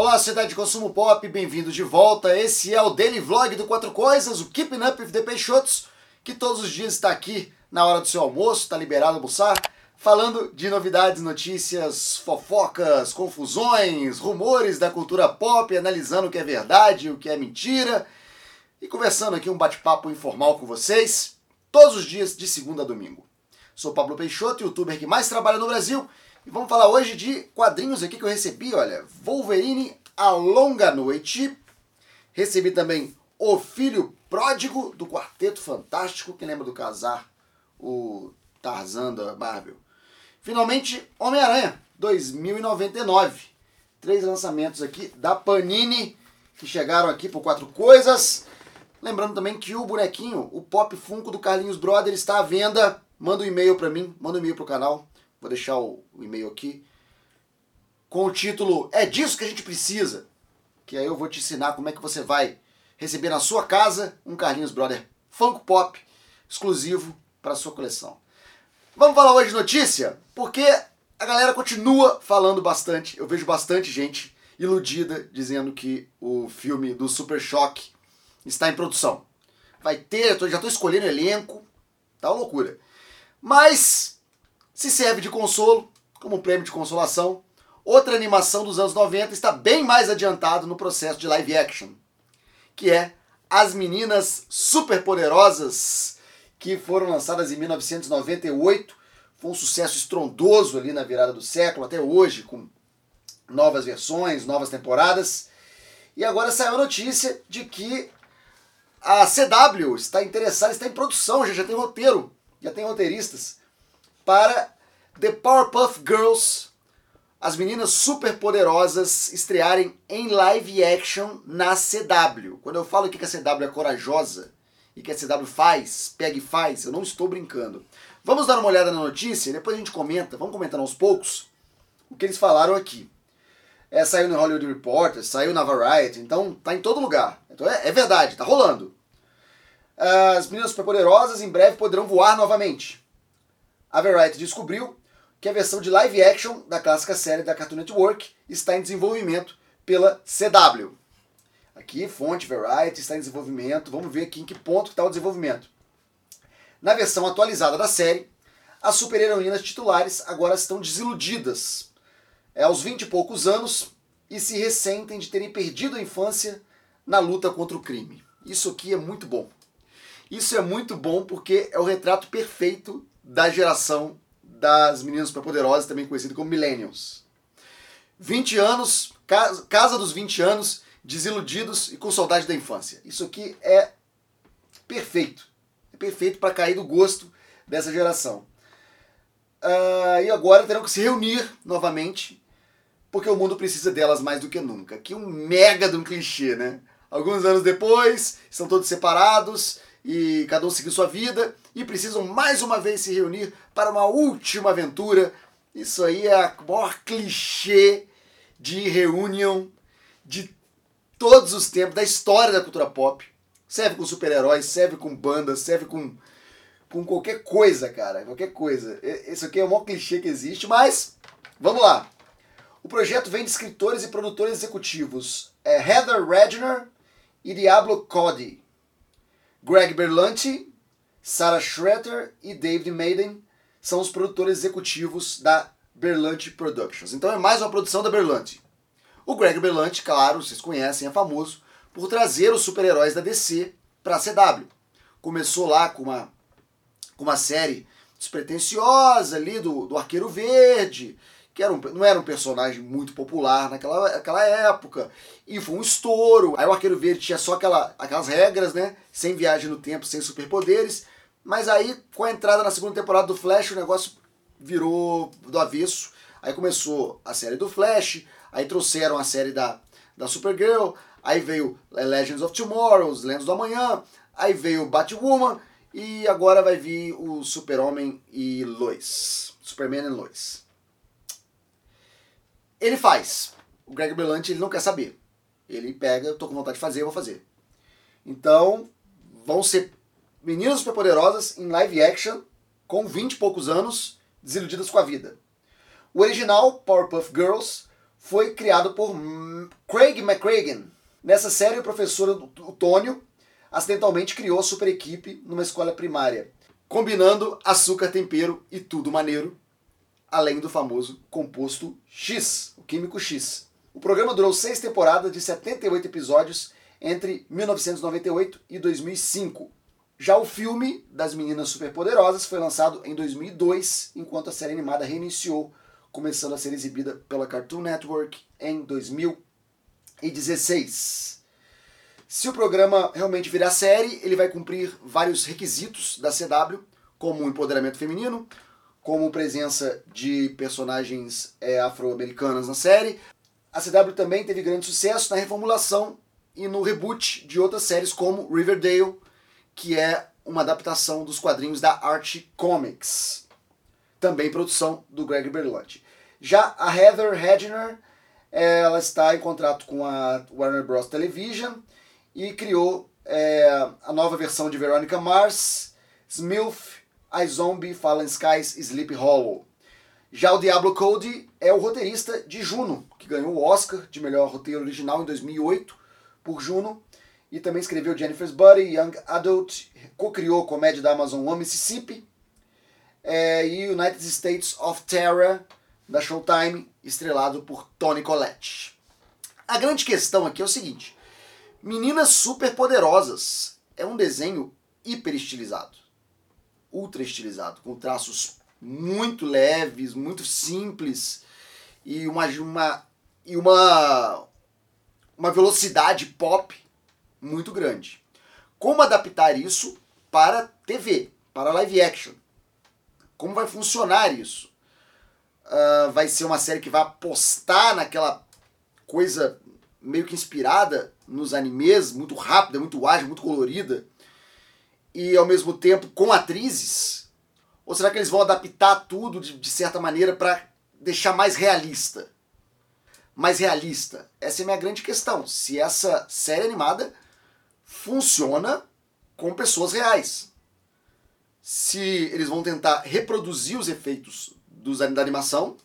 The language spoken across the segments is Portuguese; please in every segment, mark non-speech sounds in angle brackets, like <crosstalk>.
Olá, sociedade de consumo pop, bem-vindo de volta. Esse é o Daily Vlog do Quatro Coisas, o Keeping Up with the Peixotos, que todos os dias está aqui na hora do seu almoço, está liberado almoçar, falando de novidades, notícias, fofocas, confusões, rumores da cultura pop, analisando o que é verdade o que é mentira, e conversando aqui um bate-papo informal com vocês, todos os dias de segunda a domingo. Sou Pablo Peixoto, youtuber que mais trabalha no Brasil, e vamos falar hoje de quadrinhos aqui que eu recebi, olha, Wolverine A Longa Noite, recebi também O Filho Pródigo, do Quarteto Fantástico, que lembra do casar, o Tarzan da Marvel. Finalmente, Homem-Aranha, 2099. Três lançamentos aqui da Panini, que chegaram aqui por quatro coisas. Lembrando também que o bonequinho, o Pop Funko do Carlinhos Brother, está à venda manda um e-mail para mim, manda um e-mail pro canal. Vou deixar o, o e-mail aqui. Com o título É disso que a gente precisa. Que aí eu vou te ensinar como é que você vai receber na sua casa um Carlinhos Brother Funko Pop exclusivo para sua coleção. Vamos falar hoje de notícia? Porque a galera continua falando bastante. Eu vejo bastante gente iludida dizendo que o filme do Super Choque está em produção. Vai ter, já estou escolhendo elenco, tá uma loucura. Mas se serve de consolo, como prêmio de consolação, outra animação dos anos 90 está bem mais adiantado no processo de live action, que é As Meninas Superpoderosas, que foram lançadas em 1998. Foi um sucesso estrondoso ali na virada do século, até hoje, com novas versões, novas temporadas. E agora saiu a notícia de que a CW está interessada, está em produção, já, já tem roteiro já tem roteiristas, para The Powerpuff Girls, as meninas super poderosas, estrearem em live action na CW. Quando eu falo que a CW é corajosa e que a CW faz, pega e faz, eu não estou brincando. Vamos dar uma olhada na notícia, depois a gente comenta, vamos comentando aos poucos o que eles falaram aqui. É, saiu no Hollywood Reporter, saiu na Variety, então tá em todo lugar. Então é, é verdade, tá rolando. As meninas superpoderosas em breve poderão voar novamente. A Variety descobriu que a versão de live action da clássica série da Cartoon Network está em desenvolvimento pela CW. Aqui, fonte Variety está em desenvolvimento. Vamos ver aqui em que ponto está o desenvolvimento. Na versão atualizada da série, as super-heroínas titulares agora estão desiludidas é, aos 20 e poucos anos e se ressentem de terem perdido a infância na luta contra o crime. Isso aqui é muito bom. Isso é muito bom porque é o retrato perfeito da geração das meninas superpoderosas, também conhecido como Millennials. 20 anos, casa dos 20 anos, desiludidos e com saudade da infância. Isso aqui é perfeito. É perfeito para cair do gosto dessa geração. Uh, e agora terão que se reunir novamente, porque o mundo precisa delas mais do que nunca. Que um mega de um clichê, né? Alguns anos depois, estão todos separados, e cada um seguir sua vida e precisam mais uma vez se reunir para uma última aventura. Isso aí é a maior clichê de reunião de todos os tempos, da história da cultura pop. Serve com super-heróis, serve com bandas, serve com, com qualquer coisa, cara. Qualquer coisa. Isso aqui é o maior clichê que existe, mas vamos lá. O projeto vem de escritores e produtores executivos é Heather Regner e Diablo Cody. Greg Berlanti, Sarah Schroeder e David Maiden são os produtores executivos da Berlanti Productions. Então é mais uma produção da Berlanti. O Greg Berlanti, claro, vocês conhecem, é famoso por trazer os super-heróis da DC para a CW. Começou lá com uma, com uma série despretensiosa ali do, do Arqueiro Verde, que era um, não era um personagem muito popular naquela, naquela época, e foi um estouro. Aí o Arqueiro Verde tinha só aquela, aquelas regras, né? Sem viagem no tempo, sem superpoderes. Mas aí, com a entrada na segunda temporada do Flash, o negócio virou do avesso. Aí começou a série do Flash, aí trouxeram a série da, da Supergirl, aí veio Legends of Tomorrow, os Lendas do Amanhã, aí veio Batwoman, e agora vai vir o Super-Homem e Lois. Superman e Lois. Ele faz. O Greg Berlanti ele não quer saber. Ele pega, eu tô com vontade de fazer, eu vou fazer. Então, vão ser meninas superpoderosas em live action, com 20 e poucos anos, desiludidas com a vida. O original, Powerpuff Girls, foi criado por Craig McCragen. Nessa série, o professor Tônio acidentalmente criou a super equipe numa escola primária, combinando açúcar, tempero e tudo maneiro, além do famoso composto X, o químico X. O programa durou seis temporadas de 78 episódios entre 1998 e 2005. Já o filme das Meninas Superpoderosas foi lançado em 2002, enquanto a série animada reiniciou, começando a ser exibida pela Cartoon Network em 2016. Se o programa realmente virar série, ele vai cumprir vários requisitos da CW, como o empoderamento feminino, como presença de personagens é, afro-americanas na série. A CW também teve grande sucesso na reformulação e no reboot de outras séries como Riverdale, que é uma adaptação dos quadrinhos da Archie Comics, também produção do Greg Berlanti. Já a Heather Hedgener, ela está em contrato com a Warner Bros. Television e criou é, a nova versão de Veronica Mars, Smilf, iZombie, Fallen Skies Sleep Hollow. Já o Diablo Cody é o roteirista de Juno, que ganhou o Oscar de melhor roteiro original em 2008 por Juno, e também escreveu Jennifer's Body, Young Adult, co-criou comédia da Amazon One Mississippi é, e United States of Terror da Showtime, estrelado por Tony Collette. A grande questão aqui é o seguinte: Meninas Superpoderosas é um desenho hiper estilizado, ultra estilizado, com traços muito leves, muito simples e uma, uma, e uma, uma velocidade pop muito grande. Como adaptar isso para TV, para live action? Como vai funcionar isso? Uh, vai ser uma série que vai apostar naquela coisa meio que inspirada nos animes, muito rápida, muito ágil, muito colorida, e ao mesmo tempo com atrizes? Ou será que eles vão adaptar tudo de, de certa maneira para deixar mais realista? Mais realista? Essa é a minha grande questão. Se essa série animada funciona com pessoas reais. Se eles vão tentar reproduzir os efeitos dos, da animação,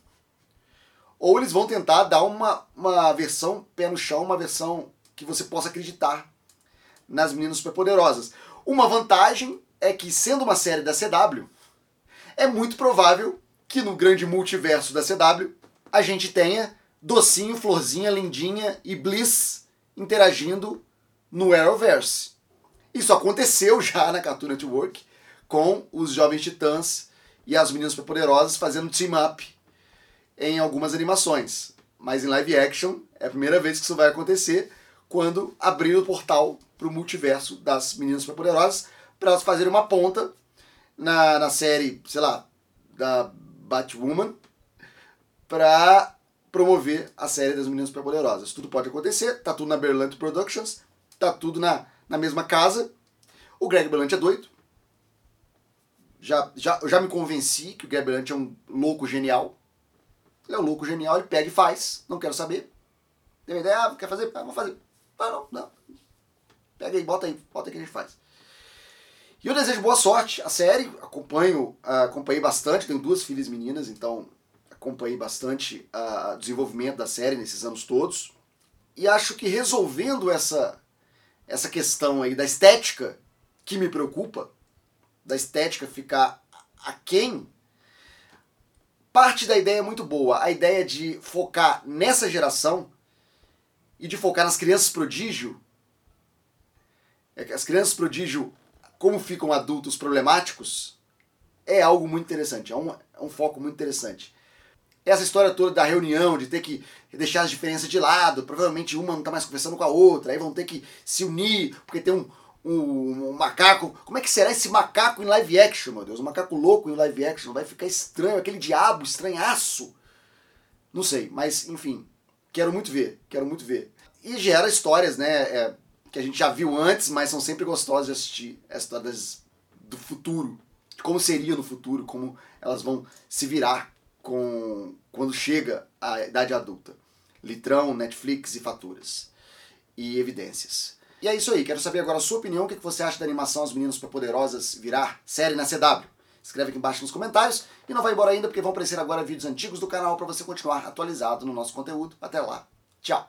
ou eles vão tentar dar uma, uma versão pé no chão, uma versão que você possa acreditar nas meninas superpoderosas. Uma vantagem é que, sendo uma série da CW, é muito provável que no grande multiverso da CW a gente tenha Docinho, Florzinha, Lindinha e Bliss interagindo no Arrowverse. Isso aconteceu <laughs> já na Cartoon Network com os Jovens Titãs e as Meninas Superpoderosas fazendo team-up em algumas animações. Mas em live action é a primeira vez que isso vai acontecer quando abrir o portal para o multiverso das Meninas Superpoderosas para elas fazerem uma ponta na, na série, sei lá, da Batwoman para promover a série das Meninas Superpoderosas. Tudo pode acontecer, tá tudo na Berlant Productions, tá tudo na, na mesma casa. O Greg Berlanti é doido. Já, já, eu já me convenci que o Greg Berlanti é um louco genial. Ele é um louco genial, ele pega e faz. Não quero saber. Tem uma ideia? Ah, quer fazer? Ah, vou fazer. Ah, não, não. Pega aí, bota aí, bota aí que a gente faz. E eu desejo boa sorte a série, acompanho, uh, acompanhei bastante, tenho duas filhas meninas, então acompanhei bastante uh, o desenvolvimento da série nesses anos todos. E acho que resolvendo essa essa questão aí da estética que me preocupa, da estética ficar aquém, parte da ideia é muito boa. A ideia de focar nessa geração e de focar nas crianças prodígio, é as crianças prodígio, como ficam adultos problemáticos, é algo muito interessante, é um, é um foco muito interessante essa história toda da reunião, de ter que deixar as diferenças de lado, provavelmente uma não está mais conversando com a outra, aí vão ter que se unir, porque tem um, um, um, macaco. Como é que será esse macaco em live action, meu Deus? Um macaco louco em live action, vai ficar estranho, aquele diabo estranhaço. Não sei, mas enfim, quero muito ver, quero muito ver. E gera histórias, né, é, que a gente já viu antes, mas são sempre gostosas de assistir, as histórias do futuro, de como seria no futuro, como elas vão se virar com quando chega a idade adulta. Litrão, Netflix e faturas. E evidências. E é isso aí, quero saber agora a sua opinião, o que você acha da animação As Meninas Superpoderosas virar série na CW. Escreve aqui embaixo nos comentários e não vai embora ainda porque vão aparecer agora vídeos antigos do canal para você continuar atualizado no nosso conteúdo. Até lá. Tchau.